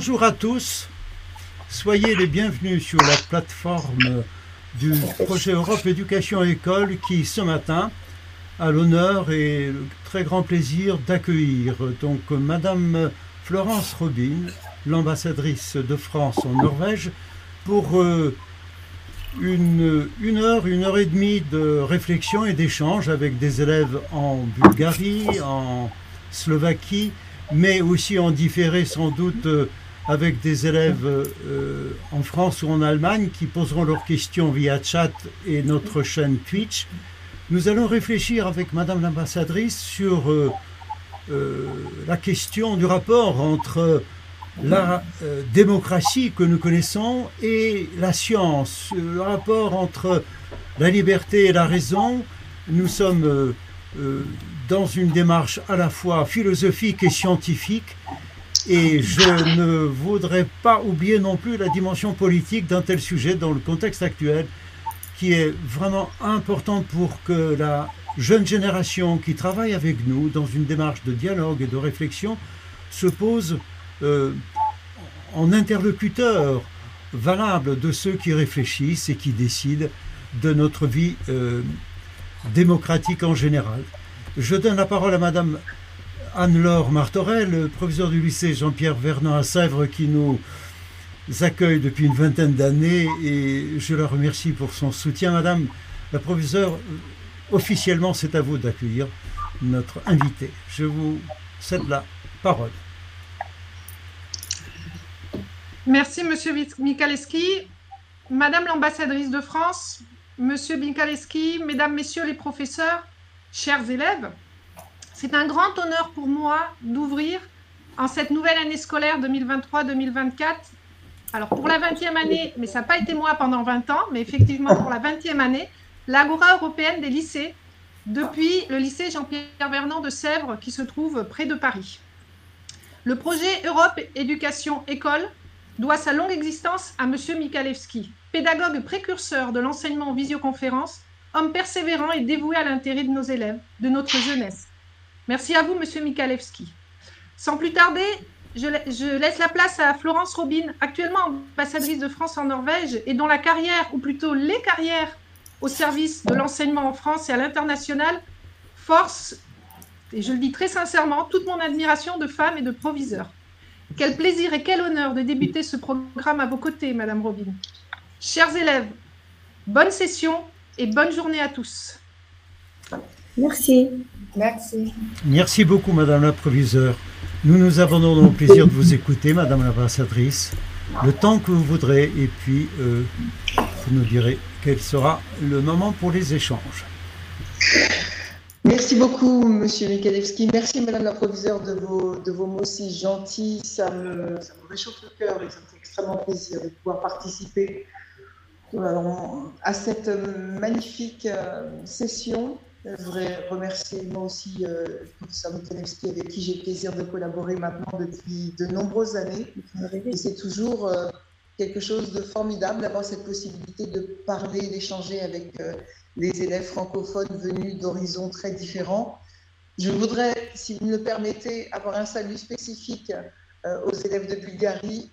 Bonjour à tous. Soyez les bienvenus sur la plateforme du projet Europe Éducation École qui ce matin a l'honneur et le très grand plaisir d'accueillir donc Madame Florence Robin, l'ambassadrice de France en Norvège, pour euh, une, une heure, une heure et demie de réflexion et d'échange avec des élèves en Bulgarie, en Slovaquie, mais aussi en différé sans doute euh, avec des élèves euh, en France ou en Allemagne qui poseront leurs questions via chat et notre chaîne Twitch. Nous allons réfléchir avec Madame l'ambassadrice sur euh, la question du rapport entre la démocratie que nous connaissons et la science, le rapport entre la liberté et la raison. Nous sommes dans une démarche à la fois philosophique et scientifique. Et je ne voudrais pas oublier non plus la dimension politique d'un tel sujet dans le contexte actuel, qui est vraiment importante pour que la jeune génération qui travaille avec nous dans une démarche de dialogue et de réflexion se pose euh, en interlocuteur valable de ceux qui réfléchissent et qui décident de notre vie euh, démocratique en général. Je donne la parole à Madame Anne-Laure Martorel, professeure du lycée Jean-Pierre Vernant à Sèvres, qui nous accueille depuis une vingtaine d'années et je la remercie pour son soutien. Madame la professeure, officiellement, c'est à vous d'accueillir notre invité. Je vous cède la parole. Merci, Monsieur Mikaleski. Madame l'ambassadrice de France, Monsieur Mikaleski, Mesdames, Messieurs les professeurs, chers élèves, c'est un grand honneur pour moi d'ouvrir en cette nouvelle année scolaire 2023-2024. Alors pour la 20e année, mais ça n'a pas été moi pendant 20 ans, mais effectivement pour la 20e année, l'Agora européenne des lycées, depuis le lycée Jean-Pierre Vernant de Sèvres qui se trouve près de Paris. Le projet Europe Éducation École doit sa longue existence à M. Mikalewski, pédagogue précurseur de l'enseignement en visioconférence homme persévérant et dévoué à l'intérêt de nos élèves, de notre jeunesse. Merci à vous, Monsieur Mikalewski. Sans plus tarder, je, laisse la place à Florence Robin, actuellement ambassadrice de France en Norvège et dont la carrière, ou plutôt les carrières, au service de l'enseignement en France et à l'international, force, et je le dis très sincèrement, toute mon admiration de femme et de proviseur. Quel plaisir et quel honneur de débuter ce programme à vos côtés, Madame Robin. Chers élèves, bonne session et bonne journée à tous. Merci. Merci. Merci beaucoup, Madame la Proviseure. Nous nous avons le plaisir de vous écouter, Madame l'ambassadrice, le temps que vous voudrez, et puis euh, vous nous direz quel sera le moment pour les échanges. Merci beaucoup, Monsieur Mikalewski. Merci, Madame la Proviseure, de vos, de vos mots si gentils. Ça me, ça me réchauffe le cœur et ça me fait extrêmement plaisir de pouvoir participer à cette magnifique euh, session, je voudrais remercier moi aussi euh, professeur avec qui j'ai le plaisir de collaborer maintenant depuis de nombreuses années. C'est toujours euh, quelque chose de formidable d'avoir cette possibilité de parler, d'échanger avec les élèves francophones venus d'horizons très différents. Je voudrais, si vous me le permettez, avoir un salut spécifique aux élèves de Bulgarie.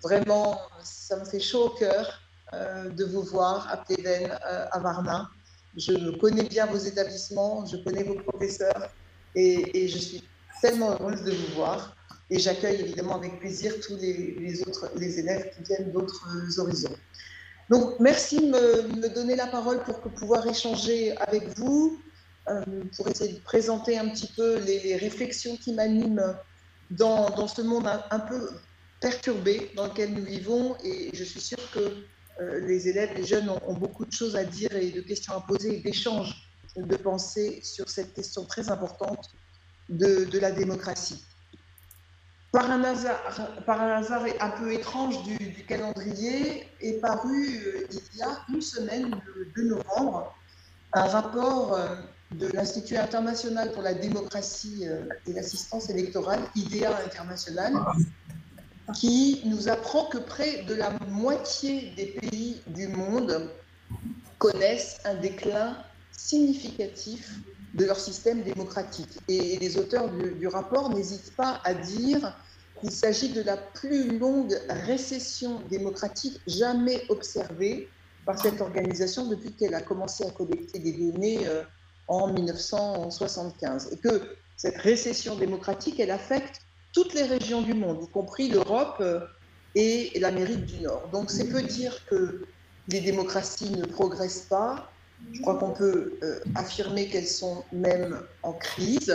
vraiment, ça me fait chaud au cœur euh, de vous voir à Pleven, euh, à Varna. Je connais bien vos établissements, je connais vos professeurs et, je suis tellement heureuse de vous voir. Et j'accueille évidemment avec plaisir tous les, autres les élèves qui viennent d'autres horizons. Donc, merci de me, donner la parole pour pouvoir échanger avec vous, euh, pour essayer de présenter un petit peu les, réflexions qui m'animent dans, ce monde un, peu perturbé dans lequel nous vivons. Et je suis sûre que euh, les élèves, les jeunes ont, beaucoup de choses à dire et de questions à poser et d'échanges de pensées sur cette question très importante de, la démocratie. Par un, hasard, par un hasard un peu étrange du, calendrier, est paru euh, il y a une semaine, le 2 novembre, un rapport euh, de l'Institut international pour la démocratie et l'assistance électorale, IDEA International, qui nous apprend que près de la moitié des pays du monde connaissent un déclin significatif de leur système démocratique. Et les auteurs du, rapport n'hésitent pas à dire qu'il s'agit de la plus longue récession démocratique jamais observée par cette organisation depuis qu'elle a commencé à collecter des données euh, en 1975. Et que cette récession démocratique, elle affecte toutes les régions du monde, y compris l'Europe euh, et l'Amérique du Nord. Donc c'est peu dire que les démocraties ne progressent pas. Je crois qu'on peut euh, affirmer qu'elles sont même en crise.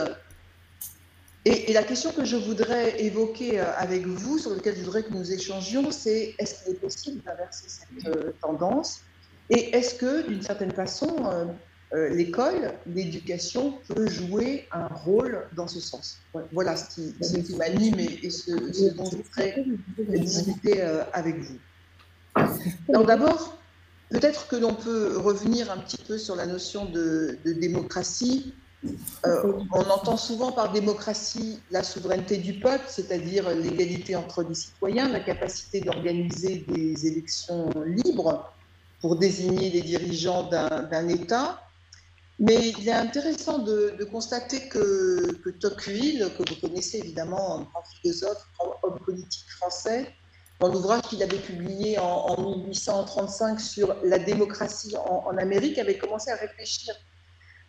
Et, la question que je voudrais évoquer euh, avec vous, sur laquelle je voudrais que nous échangions, c'est est-ce qu'il est possible d'inverser cette tendance? Et est-ce que, d'une certaine façon, l'école, l'éducation peut jouer un rôle dans ce sens. Voilà ce qui, m'anime et, ce, dont je voudrais discuter euh, avec vous. Alors d'abord, peut-être que l'on peut revenir un petit peu sur la notion de, démocratie. Euh, on entend souvent par démocratie la souveraineté du peuple, c'est-à-dire l'égalité entre les citoyens, la capacité d'organiser des élections libres pour désigner les dirigeants d'un État. Mais il est intéressant de, constater que, que, Tocqueville, que vous connaissez évidemment, un grand philosophe, homme politique français, dans l'ouvrage qu'il avait publié en, 1835 sur la démocratie en, Amérique, avait commencé à réfléchir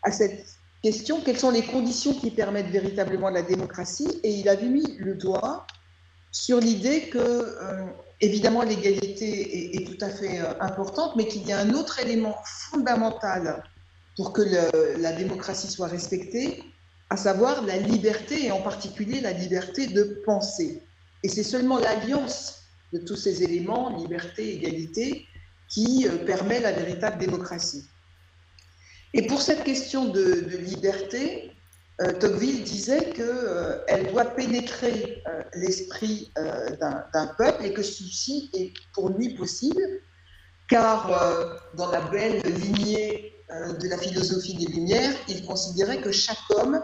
à cette question quelles sont les conditions qui permettent véritablement la démocratie Et il avait mis le doigt sur l'idée que, euh, évidemment, l'égalité est, est, tout à fait euh, importante, mais qu'il y a un autre élément fondamental pour que la démocratie soit respectée, à savoir la liberté, et en particulier la liberté de penser. Et c'est seulement l'alliance de tous ces éléments, liberté, égalité, qui euh, permet la véritable démocratie. Et pour cette question de, liberté, euh, Tocqueville disait qu'elle euh, doit pénétrer l'esprit d'un peuple et que ceci est pour lui possible, car dans la belle lignée euh, de la philosophie des Lumières, il considérait que chaque homme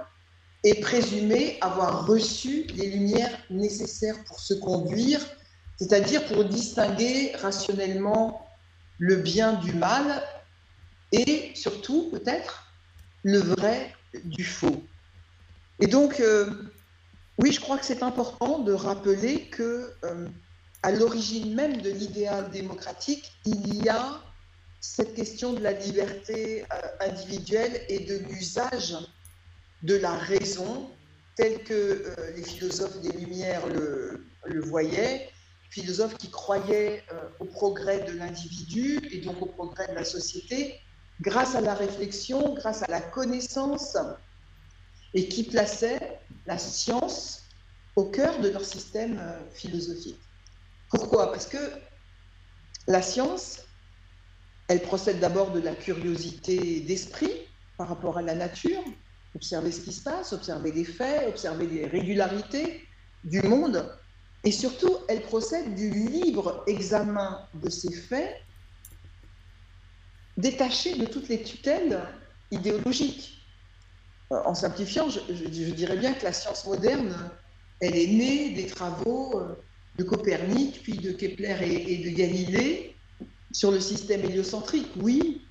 est présumé avoir reçu les lumières nécessaires pour se conduire, c'est-à-dire pour distinguer rationnellement le bien du mal et surtout peut-être le vrai du faux. Et donc, euh, oui, je crois que c'est important de rappeler que euh, à l'origine même de l'idéal démocratique, il y a cette question de la liberté euh, individuelle et de l'usage de la raison tel que euh, les philosophes des Lumières le, voyaient, philosophes qui croyaient euh, au progrès de l'individu et donc au progrès de la société grâce à la réflexion, grâce à la connaissance, et qui plaçaient la science au cœur de leur système philosophique. Pourquoi? Parce que la science, elle procède d'abord de la curiosité d'esprit par rapport à la nature, observer ce qui se passe, observer les faits, observer les régularités du monde. Et surtout, elle procède du libre examen de ces faits, détaché de toutes les tutelles idéologiques. En simplifiant, je, dirais bien que la science moderne, elle est née des travaux euh, de Copernic, puis de Kepler et de Galilée, sur le système héliocentrique, oui,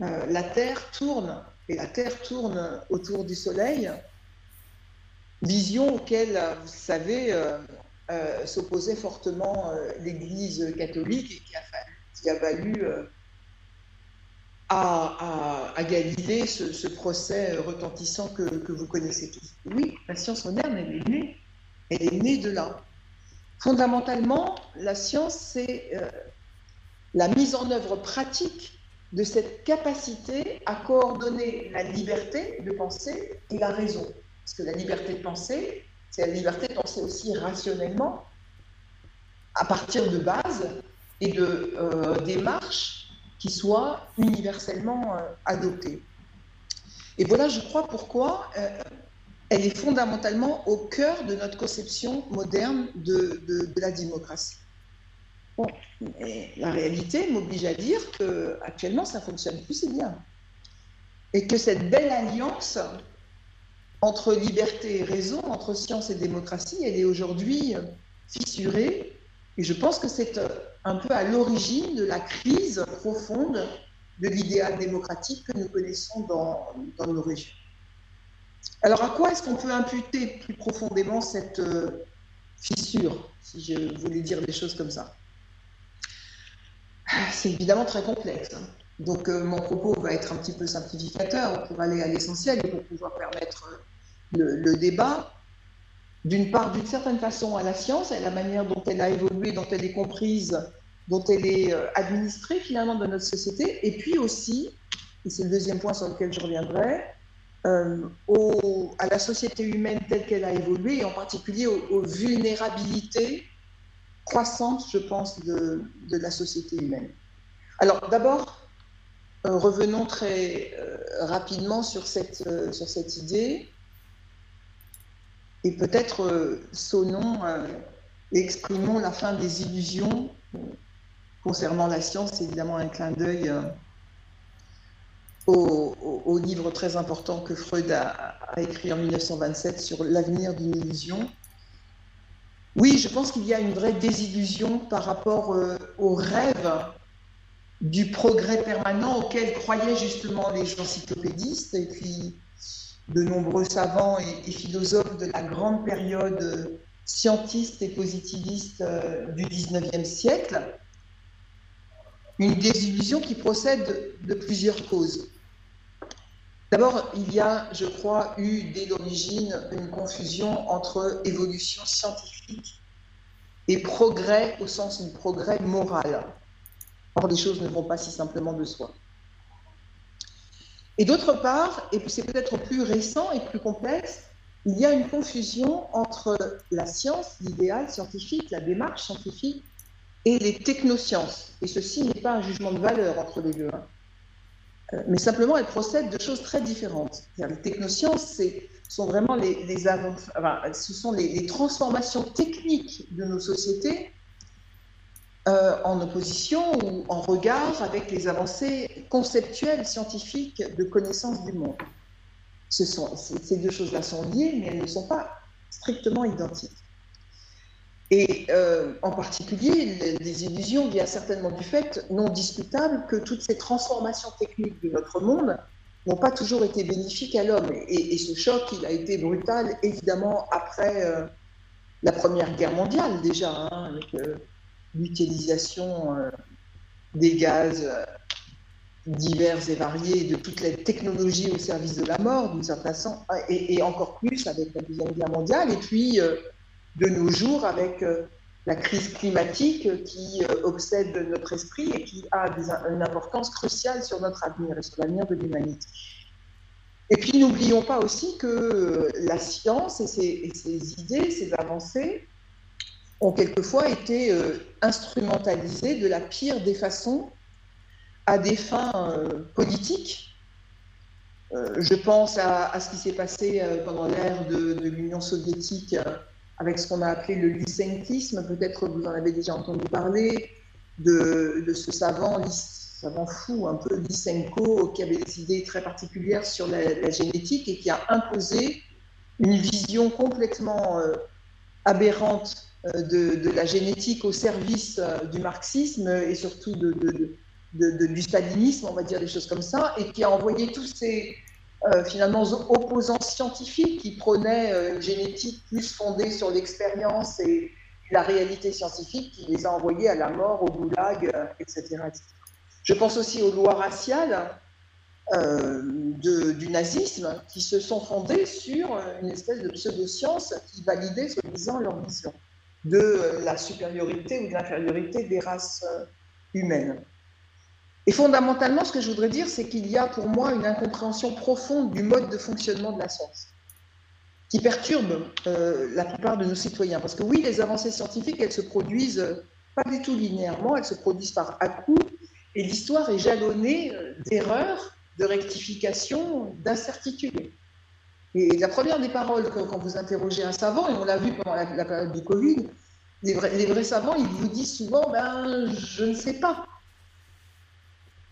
euh, la Terre tourne, et la Terre tourne autour du Soleil, vision auquel, vous savez, euh, euh, s'opposait fortement l'Église catholique et qui a, valu à, Galilée ce, procès retentissant que, que, vous connaissez tous. Oui, la science moderne, est née. Elle est née de là. Fondamentalement, la science, c'est la mise en œuvre pratique de cette capacité à coordonner la liberté de penser et la raison. Parce que la liberté de penser, c'est la liberté de penser aussi rationnellement, à partir de bases et de euh, démarches qui soient universellement euh, adoptées. Et voilà, je crois, pourquoi euh, elle est fondamentalement au cœur de notre conception moderne de la démocratie. La réalité m'oblige à dire que actuellement ça fonctionne plus si bien, et que cette belle alliance entre liberté et raison, entre science et démocratie, elle est aujourd'hui fissurée. Et je pense que c'est un peu à l'origine de la crise profonde de l'idéal démocratique que nous connaissons dans nos régions. Alors à quoi est-ce qu'on peut imputer plus profondément cette fissure, si je voulais dire des choses comme ça? C'est évidemment très complexe. Hein. Donc mon propos va être un petit peu simplificateur pour aller à l'essentiel et pour pouvoir permettre le débat d'une part, d'une certaine façon, à la science, à la manière dont elle a évolué, dont elle est comprise, dont elle est euh, administrée finalement dans notre société, et puis aussi, et c'est le deuxième point sur lequel je reviendrai, euh, à la société humaine telle qu'elle a évolué, et en particulier aux, vulnérabilités croissantes, je pense, de, la société humaine. Alors d'abord, euh, revenons très rapidement sur cette, sur cette idée et peut-être euh, sonnons euh, et exprimons la fin des illusions concernant la science, évidemment un clin d'œil euh, au, livre très important que Freud a, écrit en 1927 sur l'avenir d'une illusion. Oui, je pense qu'il y a une vraie désillusion par rapport au rêve du progrès permanent auquel croyaient justement les encyclopédistes et puis de nombreux savants et, philosophes de la grande période scientiste et positiviste euh, du 19e siècle, une désillusion qui procède de plusieurs causes. D'abord, il y a, je crois, eu dès l'origine une confusion entre évolution scientifique et progrès au sens du progrès moral. Or, les choses ne vont pas si simplement de soi. Et d'autre part, et c'est peut-être plus récent et plus complexe, il y a une confusion entre la science, l'idéal scientifique, la démarche scientifique et les technosciences. Et ceci n'est pas un jugement de valeur entre les deux, hein. Euh, mais simplement elles procèdent de choses très différentes. Les technosciences sont vraiment les, les ce sont les transformations techniques de nos sociétés euh, en opposition ou en regard avec les avancées conceptuelles, scientifiques de connaissance du monde. Ces deux choses-là sont liées, mais elles ne sont pas strictement identiques. Et euh, en particulier, les illusions viennent certainement du fait non discutable que toutes ces transformations techniques de notre monde n'ont pas toujours été bénéfiques à l'homme. Et, ce choc, il a été brutal, évidemment, après euh, la Première Guerre mondiale déjà, hein, avec l'utilisation euh, des gaz divers et variés, de toutes les technologies au service de la mort, d'une certaine façon, et, encore plus avec la Deuxième Guerre mondiale, et puis de nos jours avec la crise climatique qui obsède notre esprit et qui a une importance cruciale sur notre avenir et sur l'avenir de l'humanité. Et puis n'oublions pas aussi que la science et ses idées, ses avancées, ont quelquefois été euh, instrumentalisés de la pire des façons à des fins euh, politiques. Euh, je pense à, ce qui s'est passé pendant l'ère de, l'Union soviétique avec ce qu'on a appelé le lysenkisme. Peut-être vous en avez déjà entendu parler de, ce savant, savant fou, un peu Lysenko, qui avait des idées très particulières sur la, génétique et qui a imposé une vision complètement aberrante euh, de, la génétique au service euh, du marxisme et surtout du stalinisme, on va dire des choses comme ça, et qui a envoyé tous ces euh, finalement opposants scientifiques qui prônaient une génétique plus fondée sur l'expérience et la réalité scientifique, qui les a envoyés à la mort, au goulag, etc., Je pense aussi aux lois raciales du nazisme qui se sont fondées sur une espèce de pseudo-science qui validait, soi-disant, leur vision de la supériorité ou de l'infériorité des races euh, humaines. Et fondamentalement, ce que je voudrais dire, c'est qu'il y a pour moi une incompréhension profonde du mode de fonctionnement de la science, qui perturbe euh, la plupart de nos citoyens. Parce que oui, les avancées scientifiques, elles se produisent euh, pas du tout linéairement, elles se produisent par à-coups, et l'histoire est jalonnée d'erreurs, de rectifications, d'incertitudes. Et la première des paroles quand vous interrogez un savant, et on l'a vu pendant la, période du Covid, les vrais, savants, ils vous disent souvent, ben, je ne sais pas.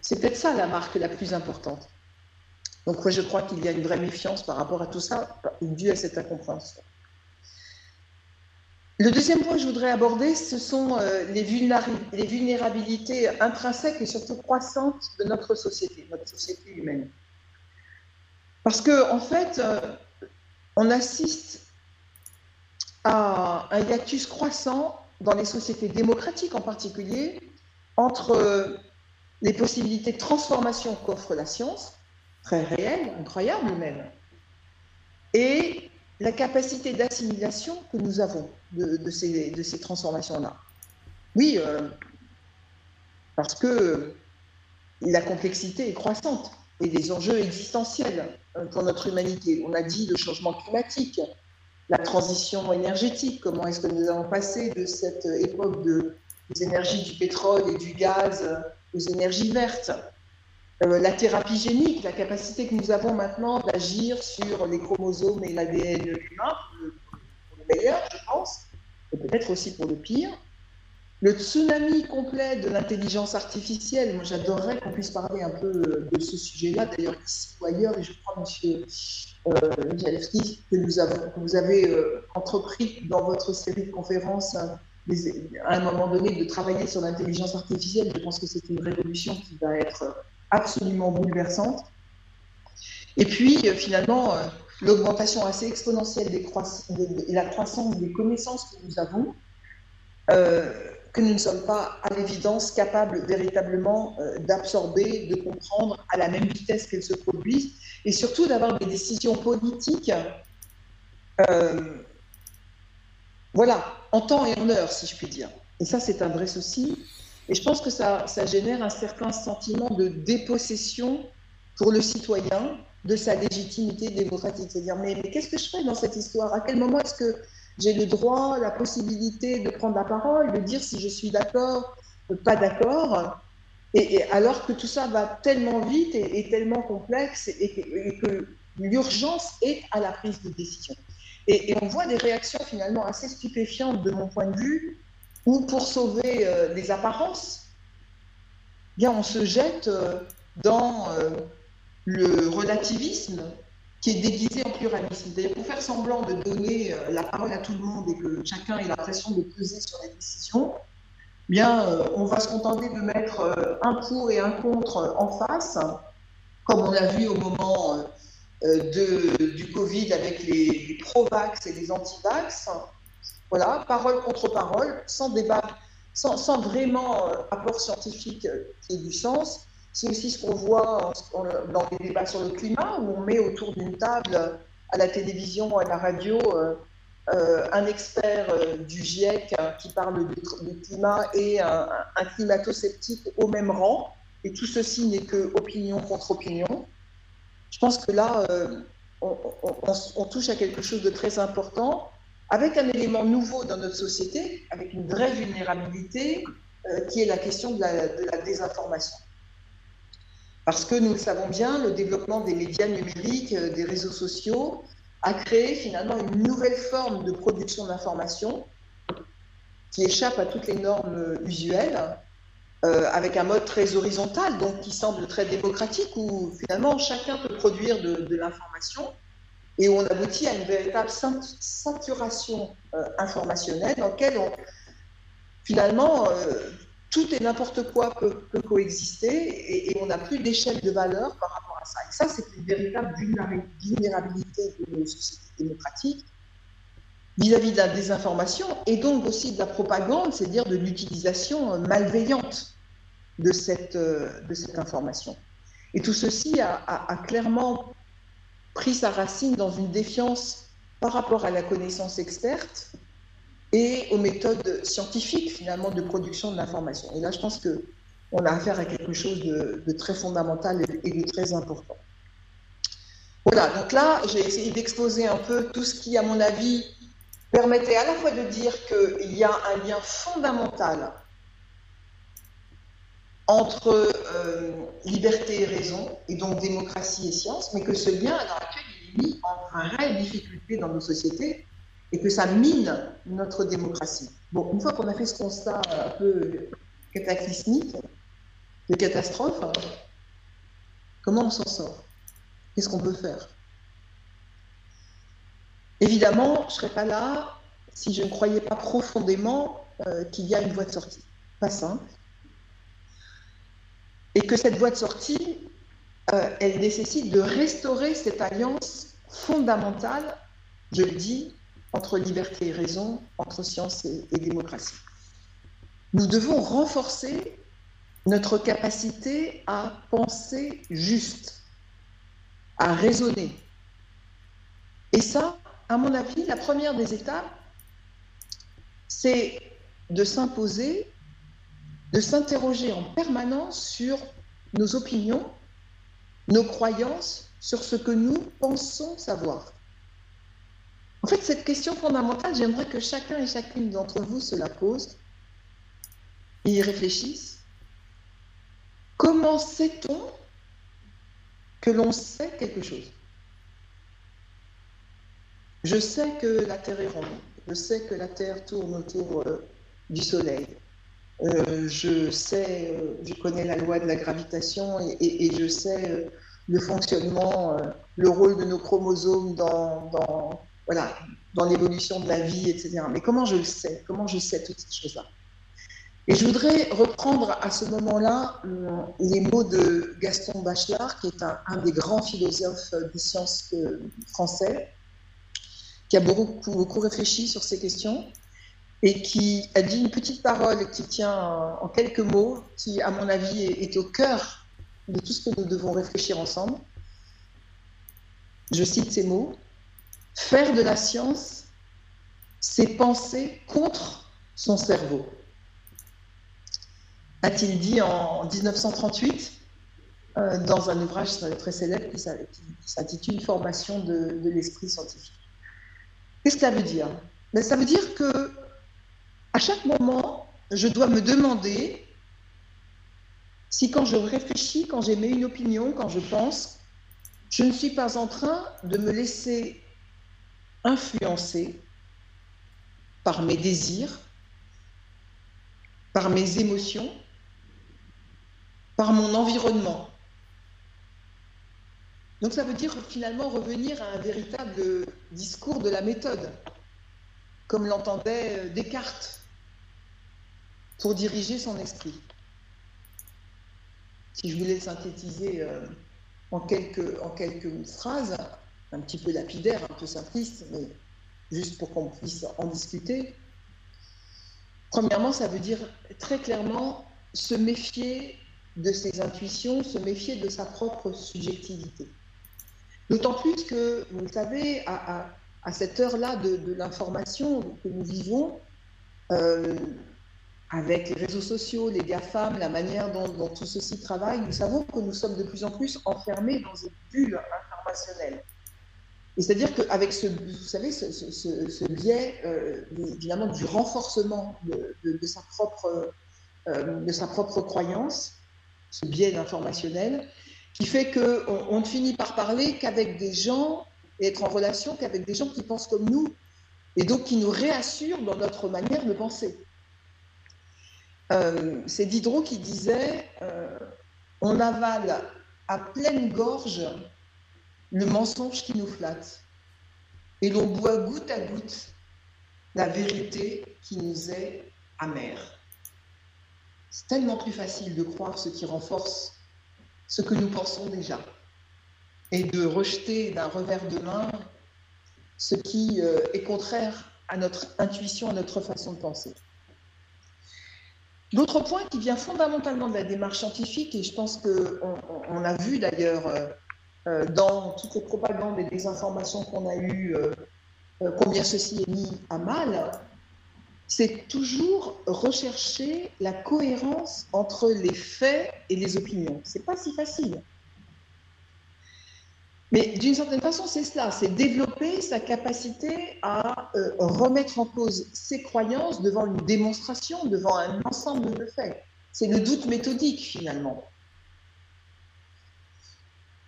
C'est peut-être ça la marque la plus importante. Donc moi, je crois qu'il y a une vraie méfiance par rapport à tout ça, dû à cette incompréhension. Le deuxième point que je voudrais aborder, ce sont euh, les, vulnérabilités intrinsèques et surtout croissantes de notre société, notre société humaine. Parce que, en fait, euh, on assiste à un hiatus croissant dans les sociétés démocratiques en particulier entre les possibilités de transformation qu'offre la science, très réelles, incroyables même, et la capacité d'assimilation que nous avons de, ces, transformations-là. Oui, euh, parce que la complexité est croissante et des enjeux existentiels euh, pour notre humanité. On a dit le changement climatique, la transition énergétique, comment est-ce que nous allons passer de cette époque de, des énergies du pétrole et du gaz aux énergies vertes. Euh, la thérapie génique, la capacité que nous avons maintenant d'agir sur les chromosomes et l'ADN humain, pour le meilleur, je pense, et peut-être aussi pour le pire. Le tsunami complet de l'intelligence artificielle, moi j'adorerais qu'on puisse parler un peu euh, de ce sujet-là, d'ailleurs ici ou ailleurs, et je crois, monsieur euh, que, avons, vous avez euh, entrepris dans votre série de conférences à un moment donné de travailler sur l'intelligence artificielle. Je pense que c'est une révolution qui va être absolument bouleversante. Et puis, euh, finalement, euh, l'augmentation assez exponentielle des et la croissance des connaissances que nous avons, euh, que nous ne sommes pas à l'évidence capables véritablement d'absorber, de comprendre à la même vitesse qu'elles se produisent, et surtout d'avoir des décisions politiques, voilà, en temps et en heure, si je puis dire. Et ça, c'est un vrai souci. Et je pense que ça, ça génère un certain sentiment de dépossession pour le citoyen de sa légitimité démocratique. C'est-à-dire, mais, qu'est-ce que je fais dans cette histoire? À quel moment est-ce que j'ai le droit, la possibilité de prendre la parole, de dire si je suis d'accord, pas d'accord? Et, alors que tout ça va tellement vite et, tellement complexe et, que l'urgence est à la prise de décision. Et, on voit des réactions finalement assez stupéfiantes de mon point de vue ou pour sauver euh, les apparences, eh bien on se jette euh, dans euh, le relativisme qui est déguisé en pluralisme. Pour faire semblant de donner la parole à tout le monde et que chacun ait l'impression de peser sur les décisions, eh bien, on va se contenter de mettre un pour et un contre en face, comme on l'a vu au moment de, du Covid avec les, pro-vax et les anti-vax. Voilà, parole contre parole, sans débat, sans, vraiment euh, apport scientifique euh, qui ait du sens. C'est aussi ce qu'on voit dans les débats sur le climat, où on met autour d'une table, à la télévision, à la radio, euh, un expert du GIEC hein, qui parle du, climat et un, climato-sceptique au même rang. Et tout ceci n'est que opinion contre opinion. Je pense que là, on, touche à quelque chose de très important avec un élément nouveau dans notre société, avec une vraie vulnérabilité, euh, qui est la question de la, désinformation. Parce que nous le savons bien, le développement des médias numériques, euh, des réseaux sociaux, a créé finalement une nouvelle forme de production d'information qui échappe à toutes les normes usuelles, euh, avec un mode très horizontal, donc qui semble très démocratique, où finalement chacun peut produire de l'information et où on aboutit à une véritable saturation euh, informationnelle dans laquelle finalement euh, tout et n'importe quoi peut, coexister et, on n'a plus d'échelle de valeur par rapport à ça. Et ça, c'est une véritable vulnérabilité de nos sociétés démocratiques vis-à-vis de la désinformation et donc aussi de la propagande, c'est-à-dire de l'utilisation malveillante de cette, euh, de cette information. Et tout ceci a, clairement pris sa racine dans une défiance par rapport à la connaissance experte et aux méthodes scientifiques finalement de production de l'information. Et là, je pense que on a affaire à quelque chose de, très fondamental et de très important. Voilà, donc là, j'ai essayé d'exposer un peu tout ce qui, à mon avis, permettait à la fois de dire qu'il y a un lien fondamental entre euh, liberté et raison, et donc démocratie et science, mais que ce lien, à l'heure actuelle, est mis en vraie difficulté dans nos sociétés et que ça mine notre démocratie. Bon, une fois qu'on a fait ce constat un peu cataclysmique, de catastrophe, comment on s'en sort? Qu'est-ce qu'on peut faire? Évidemment, je ne serais pas là si je ne croyais pas profondément euh, qu'il y a une voie de sortie. Pas simple, et que cette voie de sortie, euh, elle nécessite de restaurer cette alliance fondamentale, je le dis, entre liberté et raison, entre science et, et démocratie. Nous devons renforcer notre capacité à penser juste, à raisonner. Et ça, à mon avis, la première des étapes, c'est de s'imposer, de s'interroger en permanence sur nos opinions, nos croyances, sur ce que nous pensons savoir. En fait, cette question fondamentale, j'aimerais que chacun et chacune d'entre vous se la pose, y réfléchisse. Comment sait-on que l'on sait quelque chose? Je sais que la Terre est ronde, je sais que la Terre tourne autour euh, du Soleil, euh, je sais, euh, je connais la loi de la gravitation et, je sais euh, le fonctionnement, le rôle de nos chromosomes dans, voilà, dans l'évolution de la vie, etc. Mais comment je le sais? Comment je sais toutes ces choses-là? Et je voudrais reprendre à ce moment-là les mots de Gaston Bachelard, qui est un, des grands philosophes des sciences français, qui a beaucoup réfléchi sur ces questions et qui a dit une petite parole qui tient en quelques mots, qui, à mon avis, est, au cœur de tout ce que nous devons réfléchir ensemble. Je cite ces mots. Faire de la science, c'est penser contre son cerveau. A-t-il dit en 1938 euh, dans un ouvrage très célèbre qui s'intitule Formation de, l'esprit scientifique. Qu'est-ce que ça veut dire? Mais Ça veut dire que à chaque moment, je dois me demander si quand je réfléchis, quand j'émets une opinion, quand je pense, je ne suis pas en train de me laisser influencer par mes désirs, par mes émotions, par mon environnement. Donc ça veut dire finalement revenir à un véritable discours de la méthode, comme l'entendait Descartes pour diriger son esprit. Si je voulais synthétiser euh, en, quelques, en quelques phrases, un petit peu lapidaire, un peu simpliste, mais juste pour qu'on puisse en discuter, premièrement, ça veut dire très clairement se méfier de ses intuitions, se méfier de sa propre subjectivité. D'autant plus que, vous le savez, à, à, cette heure-là de, l'information que nous vivons, euh, avec les réseaux sociaux, les GAFAM, la manière dont, tout ceci travaille, nous savons que nous sommes de plus en plus enfermés dans une bulle informationnelle. C'est-à-dire qu'avec ce, vous savez, ce, biais, euh, évidemment, du renforcement de, sa propre, euh, de sa propre croyance, ce biais informationnel, qui fait qu'on on ne finit par parler qu'avec des gens et être en relation qu'avec des gens qui pensent comme nous, et donc qui nous réassurent dans notre manière de penser. Euh, c'est Diderot qui disait euh, On avale à pleine gorge le mensonge qui nous flatte, et l'on boit goutte à goutte la vérité qui nous est amère. C'est tellement plus facile de croire ce qui renforce ce que nous pensons déjà et de rejeter d'un revers de main ce qui euh, est contraire à notre intuition, à notre façon de penser. L'autre point qui vient fondamentalement de la démarche scientifique, et je pense qu'on on a vu d'ailleurs euh, euh, dans toutes les propagandes et désinformations qu'on a eues, euh, combien ceci est mis à mal, c'est toujours rechercher la cohérence entre les faits et les opinions. C'est pas si facile. Mais d'une certaine façon, c'est cela, c'est développer sa capacité à euh, remettre en cause ses croyances devant une démonstration, devant un ensemble de faits. C'est le doute méthodique finalement.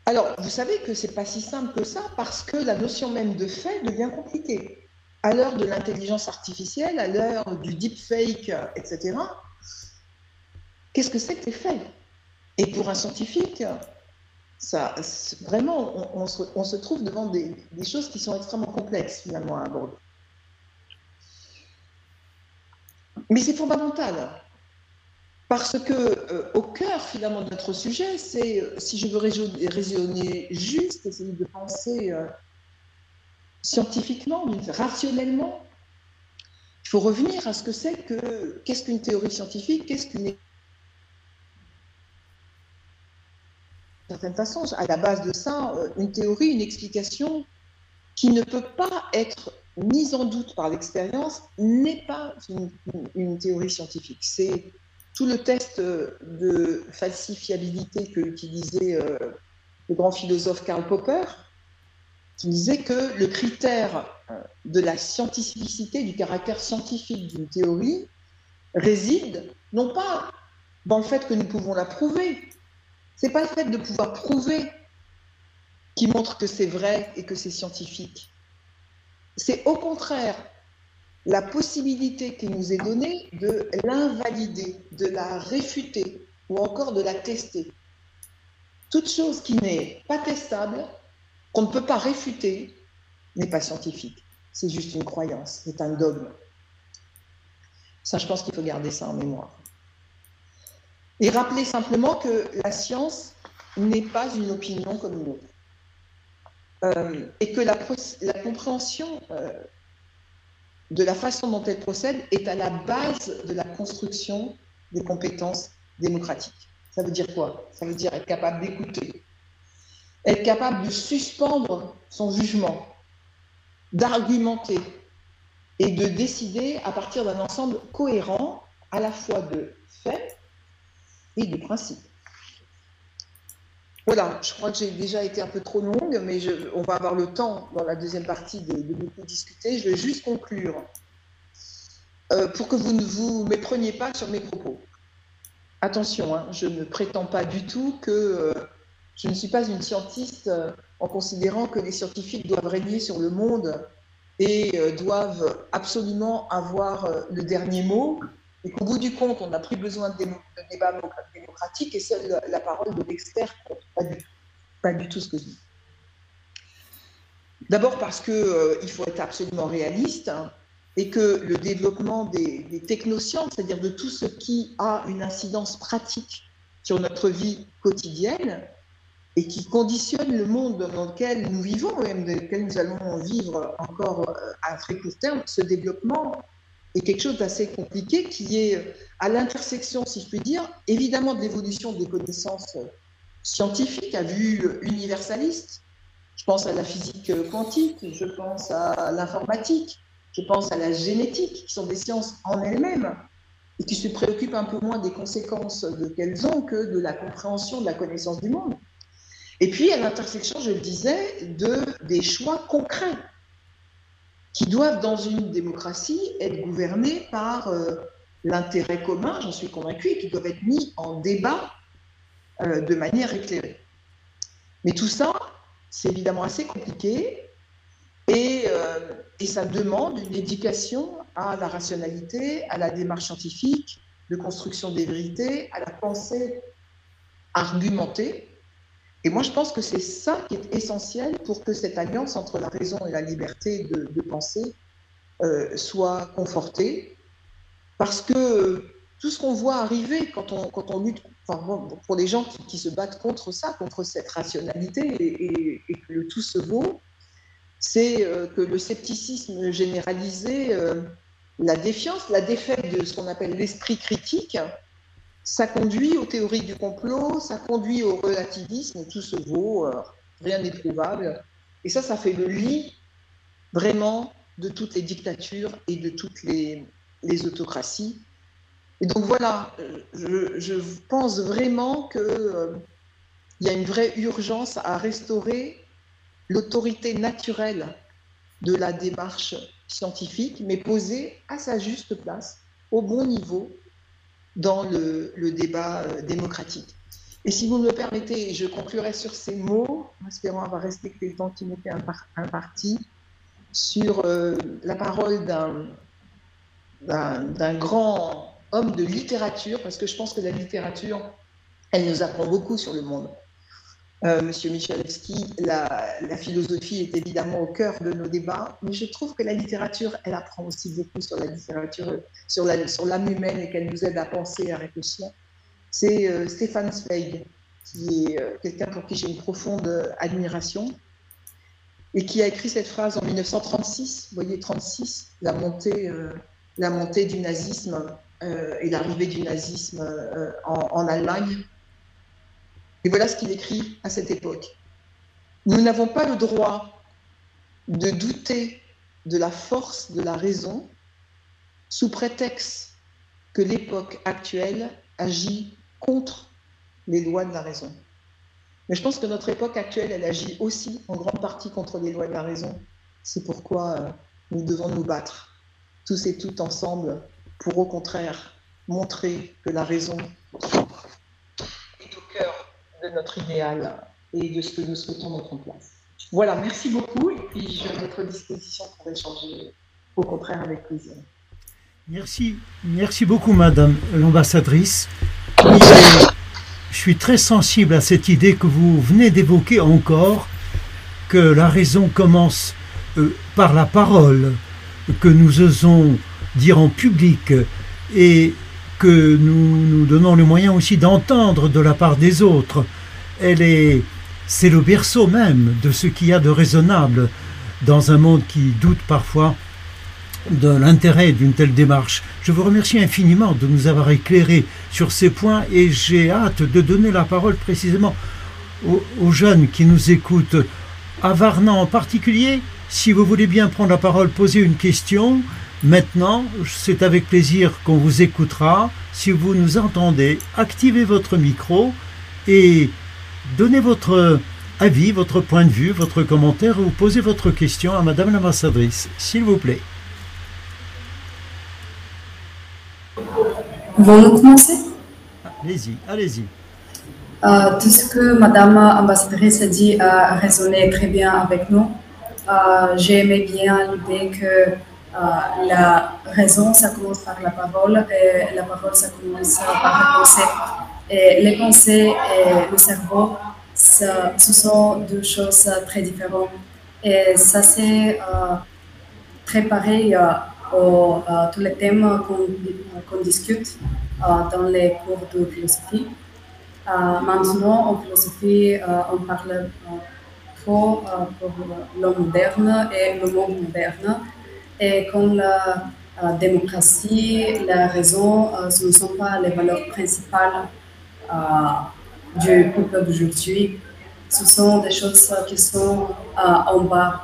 Alors, vous savez que c'est pas si simple que ça parce que la notion même de fait devient compliquée. À l'heure de l'intelligence artificielle, à l'heure du deepfake, etc., qu'est-ce que c'est que les faits? Et pour un scientifique, ça, vraiment, on, se, trouve devant des, choses qui sont extrêmement complexes finalement à aborder. Mais c'est fondamental. Parce que euh, au cœur finalement de notre sujet, c'est, euh, si je veux raisonner juste, essayer de penser euh, scientifiquement, rationnellement. Il faut revenir à ce que c'est que qu'est-ce qu'une théorie scientifique, qu'est-ce qu'une façon, à la base de ça, euh, une théorie, une explication qui ne peut pas être mise en doute par l'expérience n'est pas une, théorie scientifique. C'est tout le test de falsifiabilité que utilisait euh, le grand philosophe Karl Popper, qui disait que le critère euh, de la scientificité, du caractère scientifique d'une théorie, réside non pas dans le fait que nous pouvons la prouver, c'est pas le fait de pouvoir prouver qui montre que c'est vrai et que c'est scientifique. C'est au contraire la possibilité qui nous est donnée de l'invalider, de la réfuter ou encore de la tester. Toute chose qui n'est pas testable, qu'on ne peut pas réfuter, n'est pas scientifique. C'est juste une croyance, c'est un dogme. Ça, je pense qu'il faut garder ça en mémoire. Et rappeler simplement que la science n'est pas une opinion comme une autre. Euh, et que la, compréhension euh, de la façon dont elle procède est à la base de la construction des compétences démocratiques. Ça veut dire quoi? Ça veut dire être capable d'écouter, être capable de suspendre son jugement, d'argumenter et de décider à partir d'un ensemble cohérent à la fois de faits et de principes. Voilà, je crois que j'ai déjà été un peu trop longue, mais on va avoir le temps dans la deuxième partie de, beaucoup discuter. Je vais juste conclure euh, pour que vous ne vous mépreniez pas sur mes propos. Attention, hein, je ne prétends pas du tout que euh, je ne suis pas une scientiste euh, en considérant que les scientifiques doivent régner sur le monde et doivent absolument avoir le dernier mot et qu'au bout du compte, on n'a plus besoin de, débat démocratique et c'est la, parole de l'expert Pas du, pas du tout ce que je dis. D'abord parce qu'il euh, faut être absolument réaliste hein, et que le développement des, des technosciences, c'est-à-dire de tout ce qui a une incidence pratique sur notre vie quotidienne et qui conditionne le monde dans lequel nous vivons, et même dans lequel nous allons vivre encore euh, à très court terme, ce développement est quelque chose d'assez compliqué qui est à l'intersection, si je puis dire, évidemment de l'évolution des connaissances scientifiques à vue universaliste. Je pense à la physique quantique, je pense à l'informatique, je pense à la génétique, qui sont des sciences en elles-mêmes et qui se préoccupent un peu moins des conséquences qu'elles ont que de la compréhension de la connaissance du monde. Et puis à l'intersection, je le disais, de des choix concrets qui doivent, dans une démocratie, être gouvernés par euh, l'intérêt commun, j'en suis convaincue, et qui doivent être mis en débat euh, de manière éclairée. Mais tout ça, c'est évidemment assez compliqué euh, et, ça demande une éducation à la rationalité, à la démarche scientifique, de construction des vérités, à la pensée argumentée. Et moi, je pense que c'est ça qui est essentiel pour que cette alliance entre la raison et la liberté de, penser euh, soit confortée. Parce que tout ce qu'on voit arriver quand on, lutte, pour les gens qui, se battent contre ça, contre cette rationalité et, que le tout se vaut, c'est euh, que le scepticisme généralisé, euh, la défiance, la défaite de ce qu'on appelle l'esprit critique, ça conduit aux théories du complot, ça conduit au relativisme, tout se vaut, euh, rien n'est trouvable. Et ça, ça fait le lit vraiment de toutes les dictatures et de toutes les, autocraties. Et donc voilà, je, pense vraiment qu'il euh, y a une vraie urgence à restaurer l'autorité naturelle de la démarche scientifique, mais posée à sa juste place, au bon niveau, dans le, débat euh, démocratique. Et si vous me le permettez, je conclurai sur ces mots, en espérant avoir respecté le temps qui m'était imparti, sur euh, la parole d'un grand homme de littérature, parce que je pense que la littérature, elle nous apprend beaucoup sur le monde. Euh, Monsieur Michalewski, la, philosophie est évidemment au cœur de nos débats, mais je trouve que la littérature, elle apprend aussi beaucoup sur la littérature, sur l'âme humaine et qu'elle nous aide à penser, à réfléchir. C'est euh, Stéphane Zweig, qui est euh, quelqu'un pour qui j'ai une profonde admiration. et qui a écrit cette phrase en 1936, vous voyez, 36, la montée, euh, la montée du nazisme et l'arrivée du nazisme en, Allemagne. Et voilà ce qu'il écrit à cette époque. Nous n'avons pas le droit de douter de la force de la raison sous prétexte que l'époque actuelle agit contre les lois de la raison. Mais je pense que notre époque actuelle, elle agit aussi en grande partie contre les lois de la raison. C'est pourquoi euh, nous devons nous battre, tous et toutes ensemble, pour au contraire montrer que la raison de notre idéal et de ce que nous souhaitons mettre en place. Voilà, merci beaucoup et puis je vais à votre disposition pour échanger au contraire avec plaisir. Merci, merci beaucoup Madame l'ambassadrice. Je suis très sensible à cette idée que vous venez d'évoquer encore, que la raison commence euh, par la parole, que nous osons dire en public et que nous nous donnons le moyen aussi d'entendre de la part des autres. Elle est, c'est le berceau même de ce qu'il y a de raisonnable dans un monde qui doute parfois de l'intérêt d'une telle démarche. Je vous remercie infiniment de nous avoir éclairé sur ces points et j'ai hâte de donner la parole précisément aux, jeunes qui nous écoutent. À Varna en particulier, si vous voulez bien prendre la parole, poser une question. Maintenant, c'est avec plaisir qu'on vous écoutera. Si vous nous entendez, activez votre micro et donnez votre avis, votre point de vue, votre commentaire ou posez votre question à Madame l'ambassadrice, s'il vous plaît. Vamos commencer? Allez-y, allez-y. Euh, tout ce que Madame l'ambassadrice a dit a résonné très bien avec nous. Euh, J'ai aimé bien l'idée que euh, la raison, ça commence par la parole et la parole, ça commence par les pensées. Les pensées et le cerveau, ce sont deux choses très différentes. Et ça, c'est euh, très pareil aux, tous les thèmes qu'on discute dans les cours de philosophie. maintenant, en philosophie, on parle trop pour l'homme moderne et le monde moderne. Et comme la démocratie, la raison, ce ne sont pas les valeurs principales du peuple d'aujourd'hui. Ce sont des choses qui sont en bas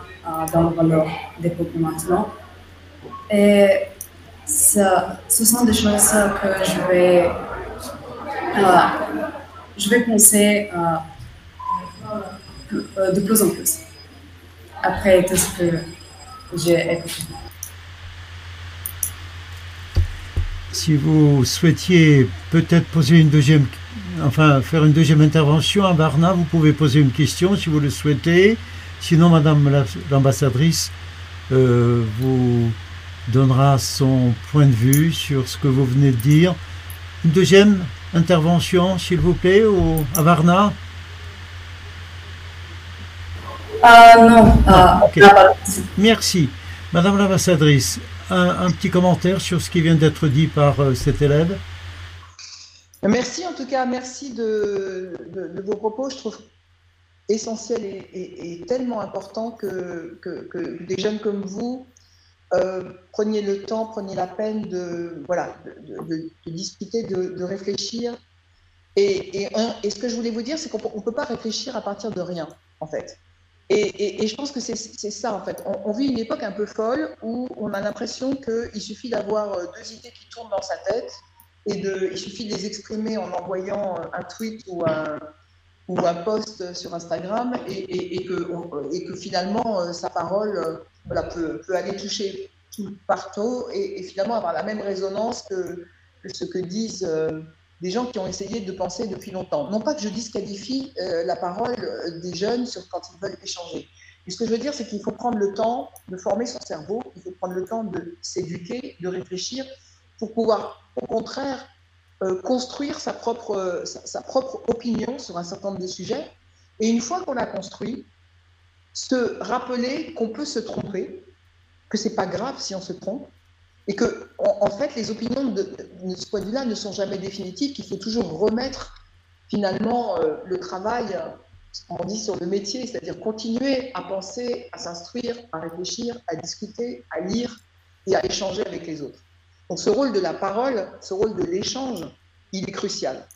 dans la valeur des maintenant. Et ça, ce sont des choses que je vais, euh, je vais penser euh, de plus en plus après tout ce que j'ai écouté. Si vous souhaitiez peut-être poser une deuxième, enfin faire une deuxième intervention à Varna, vous pouvez poser une question si vous le souhaitez. Sinon, Madame l'ambassadrice, euh, vous donnera son point de vue sur ce que vous venez de dire. Une deuxième intervention, s'il vous plaît, au, à Varna euh, Non. Euh, Merci. Madame l'ambassadrice, un, petit commentaire sur ce qui vient d'être dit par euh, cet élève Merci en tout cas, merci de, vos propos. Je trouve essentiel et, tellement important que, des jeunes comme vous euh, prenez le temps, prenez la peine de, voilà, de, discuter, de, réfléchir. Et, et, ce que je voulais vous dire, c'est qu'on ne peut pas réfléchir à partir de rien, en fait. Et, je pense que c'est ça, en fait. On, vit une époque un peu folle où on a l'impression qu'il suffit d'avoir euh, deux idées qui tournent dans sa tête et il suffit de les exprimer en envoyant euh, un tweet ou un, ou post sur Instagram et, que, finalement, sa parole peut, aller toucher tout partout et, finalement avoir la même résonance que, ce que disent euh, des gens qui ont essayé de penser depuis longtemps. Non pas que je disqualifie euh, la parole euh, des jeunes sur quand ils veulent échanger. Mais ce que je veux dire, c'est qu'il faut prendre le temps de former son cerveau, il faut prendre le temps de s'éduquer, de réfléchir, pour pouvoir, au contraire, construire sa propre, sa, sa propre opinion sur un certain nombre de sujets. Et une fois qu'on l'a construit, se rappeler qu'on peut se tromper, que c'est pas grave si on se trompe, et que en, fait les opinions de, ce point de vue-là ne sont jamais définitives, qu'il faut toujours remettre finalement euh, le travail on dit sur le métier, c'est-à-dire continuer à penser, à s'instruire, à réfléchir, à discuter, à lire et à échanger avec les autres. Donc ce rôle de la parole, ce rôle de l'échange, il est crucial.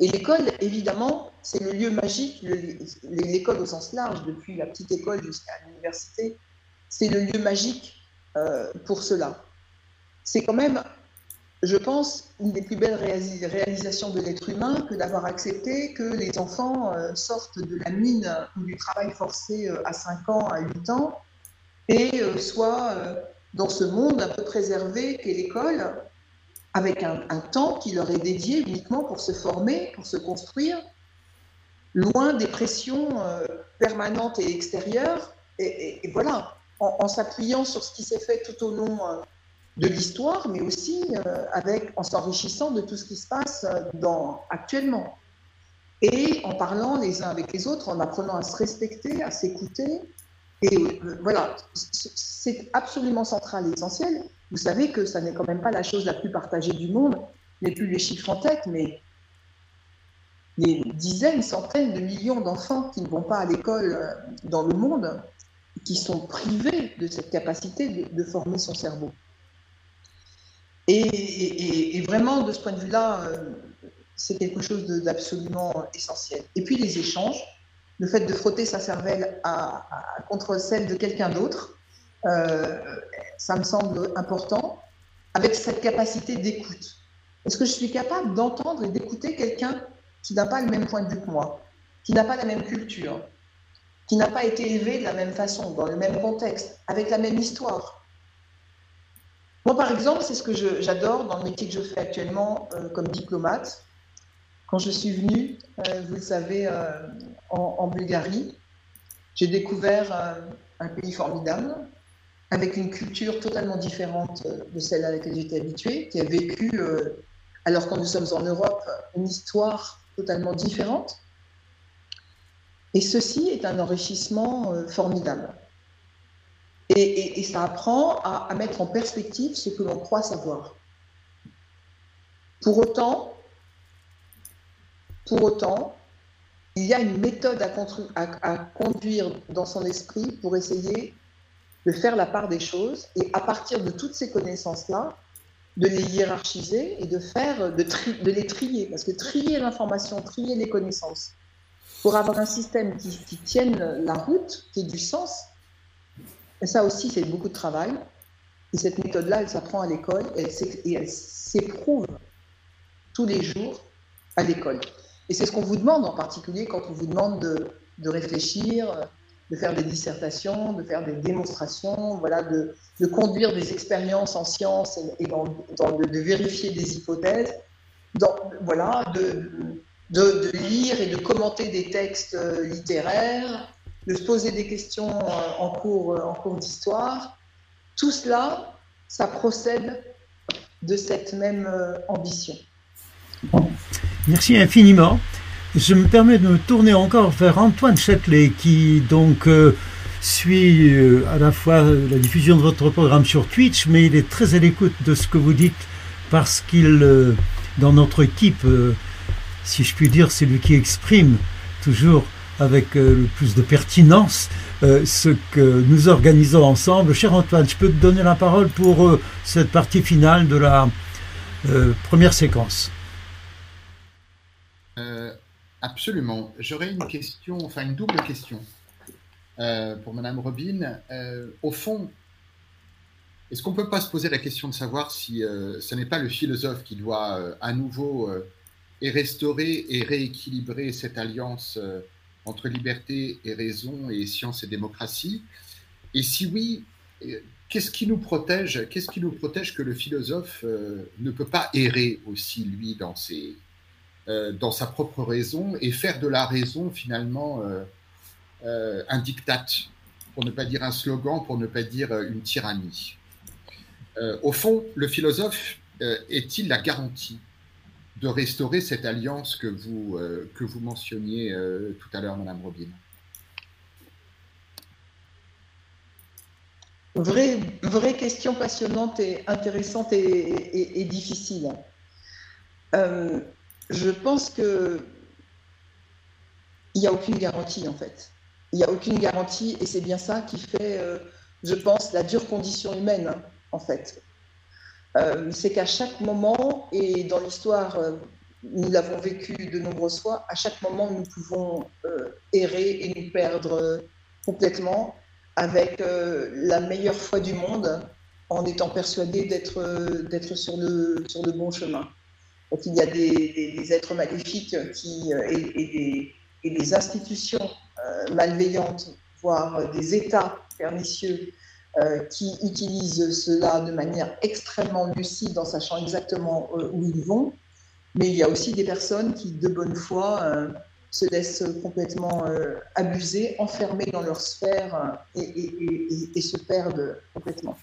Et l'école, évidemment, c'est le lieu magique, l'école au sens large, depuis la petite école jusqu'à l'université, c'est le lieu magique euh, pour cela. C'est quand même, je pense, une des plus belles réalisations de l'être humain que d'avoir accepté que les enfants euh, sortent de la mine ou du travail forcé euh, à 5 ans, à 8 ans, et soient dans ce monde un peu préservé qu'est l'école, avec un, temps qui leur est dédié uniquement pour se former, pour se construire, loin des pressions permanentes et extérieures. Et, voilà, en, s'appuyant sur ce qui s'est fait tout au long euh, de l'histoire, mais aussi euh, avec, en s'enrichissant de tout ce qui se passe dans, actuellement. Et en parlant les uns avec les autres, en apprenant à se respecter, à s'écouter. Et voilà, c'est absolument central et essentiel. Vous savez que ça n'est quand même pas la chose la plus partagée du monde, n'est plus les chiffres en tête, mais les dizaines, centaines de millions d'enfants qui ne vont pas à l'école euh, dans le monde, qui sont privés de cette capacité de, former son cerveau. Et, vraiment, de ce point de vue-là, euh, c'est quelque chose d'absolument essentiel. Et puis les échanges, le fait de frotter sa cervelle à, contre celle de quelqu'un d'autre, euh, ça me semble important, avec cette capacité d'écoute. Est-ce que je suis capable d'entendre et d'écouter quelqu'un qui n'a pas le même point de vue que moi, qui n'a pas la même culture, qui n'a pas été élevé de la même façon, dans le même contexte, avec la même histoire Moi, par exemple, c'est ce que j'adore dans le métier que je fais actuellement euh, comme diplomate. Quand je suis venue, euh, vous le savez, en, en, Bulgarie, j'ai découvert un pays formidable, avec une culture totalement différente euh, de celle à laquelle j'étais habituée, qui a vécu, euh, alors que nous sommes en Europe, une histoire totalement différente. Et ceci est un enrichissement euh, formidable. Et, ça apprend à, mettre en perspective ce que l'on croit savoir. Pour autant, il y a une méthode à, conduire dans son esprit pour essayer de faire la part des choses et à partir de toutes ces connaissances-là, de les hiérarchiser et de, faire, de les trier. Parce que trier l'information, trier les connaissances, pour avoir un système qui, tienne la route, qui ait du sens, ça aussi, c'est beaucoup de travail. Et cette méthode-là, elle s'apprend à l'école et elle s'éprouve tous les jours à l'école. Et c'est ce qu'on vous demande en particulier quand on vous demande de, de réfléchir, de faire des dissertations, de faire des démonstrations, voilà, de, de conduire des expériences en sciences et, de, vérifier des hypothèses, voilà, de, de, lire et de commenter des textes euh, littéraires, de se poser des questions euh, en cours, euh, en cours d'histoire. Tout cela, ça procède de cette même ambition. Merci infiniment. Je me permets de me tourner encore vers Antoine Châtelet qui donc suit à la fois la diffusion de votre programme sur Twitch, mais il est très à l'écoute de ce que vous dites parce qu'il, dans notre équipe, si je puis dire, c'est lui qui exprime toujours avec le plus de pertinence ce que nous organisons ensemble. Cher Antoine, je peux te donner la parole pour cette partie finale de la première séquence. Absolument. J'aurais une question, enfin une double question euh, pour Madame Robin. Euh, au fond, est-ce qu'on ne peut pas se poser la question de savoir si euh, ce n'est pas le philosophe qui doit à nouveau et restaurer et rééquilibrer cette alliance entre liberté et raison et science et démocratie Et si oui, qu'est-ce qui nous protège Qu'est-ce qui nous protège que le philosophe ne peut pas errer aussi lui dans euh, dans sa propre raison et faire de la raison finalement euh, euh, un diktat, pour ne pas dire un slogan, pour ne pas dire une tyrannie. au fond, le philosophe est-il la garantie de restaurer cette alliance que vous, vous mentionniez tout à l'heure, Madame Robin Vraie, question passionnante et intéressante et, difficile. Euh, je pense que il n'y a aucune garantie en fait. Il n'y a aucune garantie et c'est bien ça qui fait, euh, je pense, la dure condition humaine en fait. Euh, c'est qu'à chaque moment, et dans l'histoire, euh, nous l'avons vécu de nombreuses fois, à chaque moment, nous pouvons errer et nous perdre complètement avec la meilleure foi du monde en étant persuadé d'être sur le, sur le bon chemin. Donc il y a des, êtres maléfiques qui, et, des, et des institutions euh, malveillantes, voire des États pernicieux euh, qui utilisent cela de manière extrêmement lucide en sachant exactement euh, où ils vont. Mais il y a aussi des personnes qui, de bonne foi, se laissent complètement abuser, enfermer dans leur sphère et, se perdent complètement.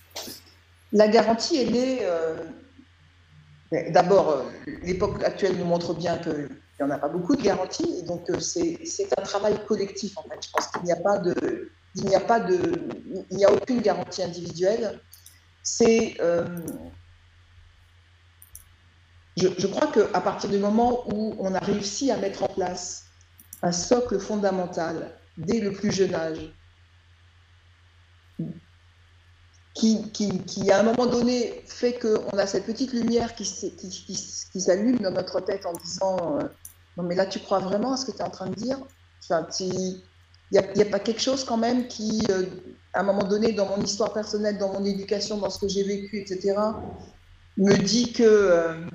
La garantie, elle est. D'abord, l'époque actuelle nous montre bien que il n'y en a pas beaucoup de garanties. Donc, euh, c'est un travail collectif, en fait. Je pense qu'il n'y a pas de. Il n'y a, pas de, il n'y a aucune garantie individuelle. C'est. Euh, je, je, crois qu'à partir du moment où on a réussi à mettre en place un socle fondamental dès le plus jeune âge, qui, qui, qui, à un moment donné fait qu'on a cette petite lumière qui, qui, s'allume dans notre tête en disant euh, non, mais là, tu crois vraiment à ce que tu es en train de dire? Enfin, Il n'y a, pas quelque chose quand même qui, euh, à un moment donné, dans mon histoire personnelle, dans mon éducation, dans ce que j'ai vécu, etc., me dit que euh,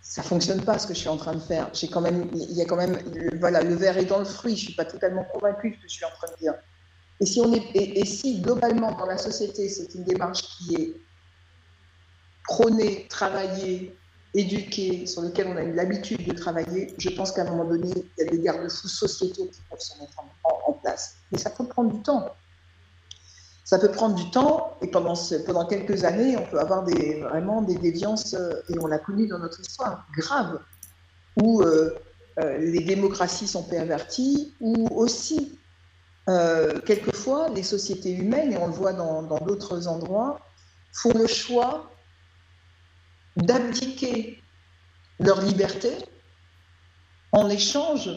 ça fonctionne pas ce que je suis en train de faire. J'ai quand même, il y a quand même, voilà, le verre est dans le fruit. Je suis pas totalement convaincue de ce que je suis en train de dire. Et si on est, et si globalement dans la société, c'est une démarche qui est prônée, travaillée, éduqués, sur lesquels on a eu l'habitude de travailler, je pense qu'à un moment donné, il y a des garde-fous sociétaux qui peuvent se mettre en, place. Mais ça peut prendre du temps. Ça peut prendre du temps, et pendant, quelques années, on peut avoir vraiment des déviances, euh, et on l'a connu dans notre histoire, graves, où euh, euh, les démocraties sont perverties, où aussi, quelquefois, les sociétés humaines, et on le voit dans d'autres endroits, font le choix d'abdiquer leur liberté en échange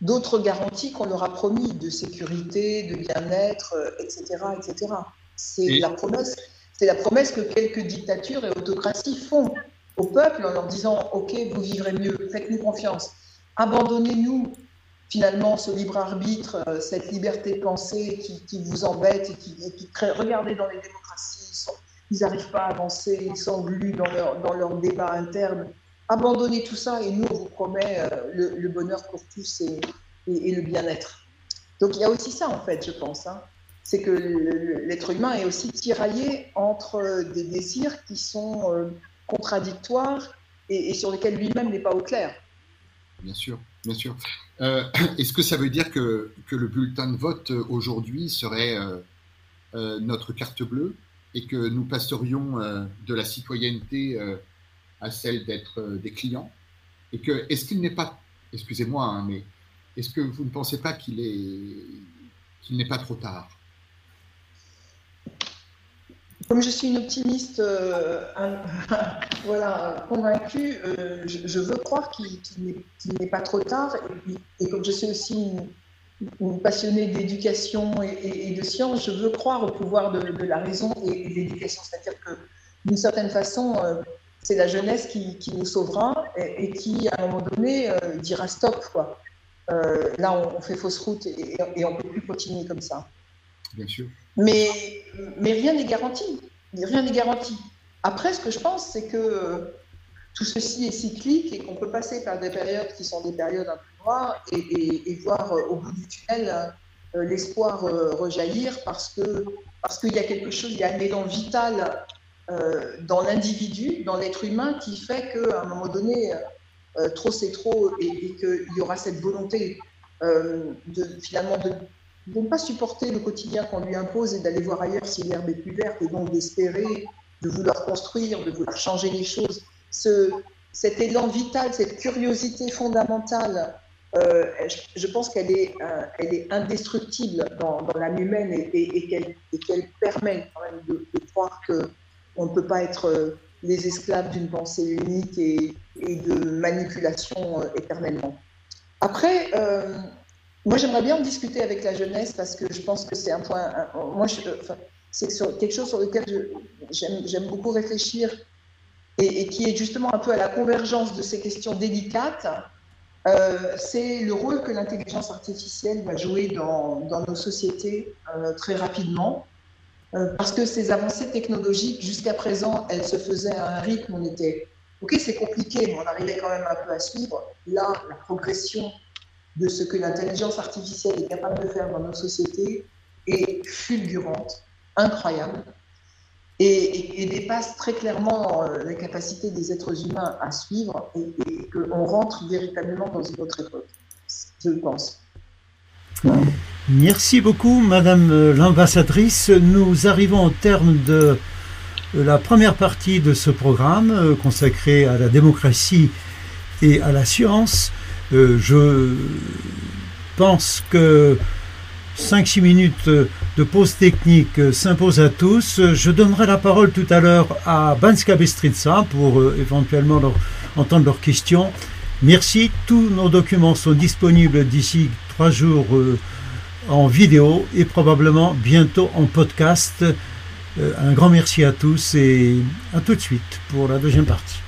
d'autres garanties qu'on leur a promis de sécurité, de bien-être, etc., euh, etc. C'est la promesse, c'est la promesse que quelques dictatures et autocraties font au peuple en leur disant OK, vous vivrez mieux, faites-nous confiance, abandonnez-nous finalement ce libre arbitre, euh, cette liberté de pensée qui, vous embête et qui, et qui crée. Regardez dans les démocraties ils n'arrivent pas à avancer, ils s'engluent dans leur, dans débat interne. Abandonnez tout ça et nous, on vous promet euh, le, bonheur pour tous et, et, le bien-être. Donc il y a aussi ça, en fait, je pense. Hein. C'est que l'être humain est aussi tiraillé entre des désirs qui sont euh, contradictoires et, sur lesquels lui-même n'est pas au clair. Bien sûr, bien sûr. Euh, est-ce que ça veut dire que, que le bulletin de vote aujourd'hui serait notre carte bleue? Et que nous passerions euh, de la citoyenneté euh, à celle d'être euh, des clients Et que, est-ce qu'il n'est pas, excusez-moi, hein, mais est-ce que vous ne pensez pas qu'il est, qu'il n'est pas trop tard? Comme je suis une optimiste voilà, convaincue, je, veux croire qu'il, n'est, pas trop tard. Et, comme je suis aussi une, une passionnée d'éducation et, de science, je veux croire au pouvoir de, la raison et, de l'éducation. C'est-à-dire que, d'une certaine façon, euh, c'est la jeunesse qui, nous sauvera et, qui, à un moment donné, euh, dira stop. Quoi. Euh, là, on, fait fausse route et, on ne peut plus continuer comme ça. Bien sûr. Mais, mais rien n'est garanti. Rien n'est garanti. Après, ce que je pense, c'est que tout ceci est cyclique et qu'on peut passer par des périodes qui sont des périodes un peu et, voir euh, au bout du tunnel euh, l'espoir euh, rejaillir parce que parce qu'il y a quelque chose, il y a un élan vital dans l'individu, dans l'être humain, qui fait qu'à un moment donné, trop c'est trop et, qu'il y aura cette volonté de finalement de, ne pas supporter le quotidien qu'on lui impose et d'aller voir ailleurs si l'herbe est plus verte et donc d'espérer, de vouloir construire, de vouloir changer les choses. Ce, cet élan vital, cette curiosité fondamentale euh, je, pense qu'elle est, euh, indestructible dans, l'âme humaine et, qu'elle permet quand même de, croire qu'on ne peut pas être euh, les esclaves d'une pensée unique et, de manipulation éternellement. Après, moi, j'aimerais bien en discuter avec la jeunesse parce que je pense que c'est un point. moi, c'est quelque chose sur lequel j'aime beaucoup réfléchir et, qui est justement un peu à la convergence de ces questions délicates. Euh, c'est le rôle que l'intelligence artificielle va jouer dans, nos sociétés euh, très rapidement. Euh, parce que ces avancées technologiques, jusqu'à présent, elles se faisaient à un rythme, on était, ok, c'est compliqué, mais on arrivait quand même un peu à suivre. Là, la progression de ce que l'intelligence artificielle est capable de faire dans nos sociétés est fulgurante, incroyable, et, dépasse très clairement euh, la capacité des êtres humains à suivre et, qu'on rentre véritablement dans une autre époque, je pense. Merci beaucoup, Madame l'ambassadrice. Nous arrivons au terme de la première partie de ce programme euh, consacré à la démocratie et à la science. Euh, je pense que 5-6 minutes de pause technique s'imposent à tous. Je donnerai la parole tout à l'heure à Banska Bestritsa pour euh, éventuellement entendre leurs questions. Merci. Tous nos documents sont disponibles d'ici trois jours euh, en vidéo et probablement bientôt en podcast. un grand merci à tous et à tout de suite pour la deuxième partie.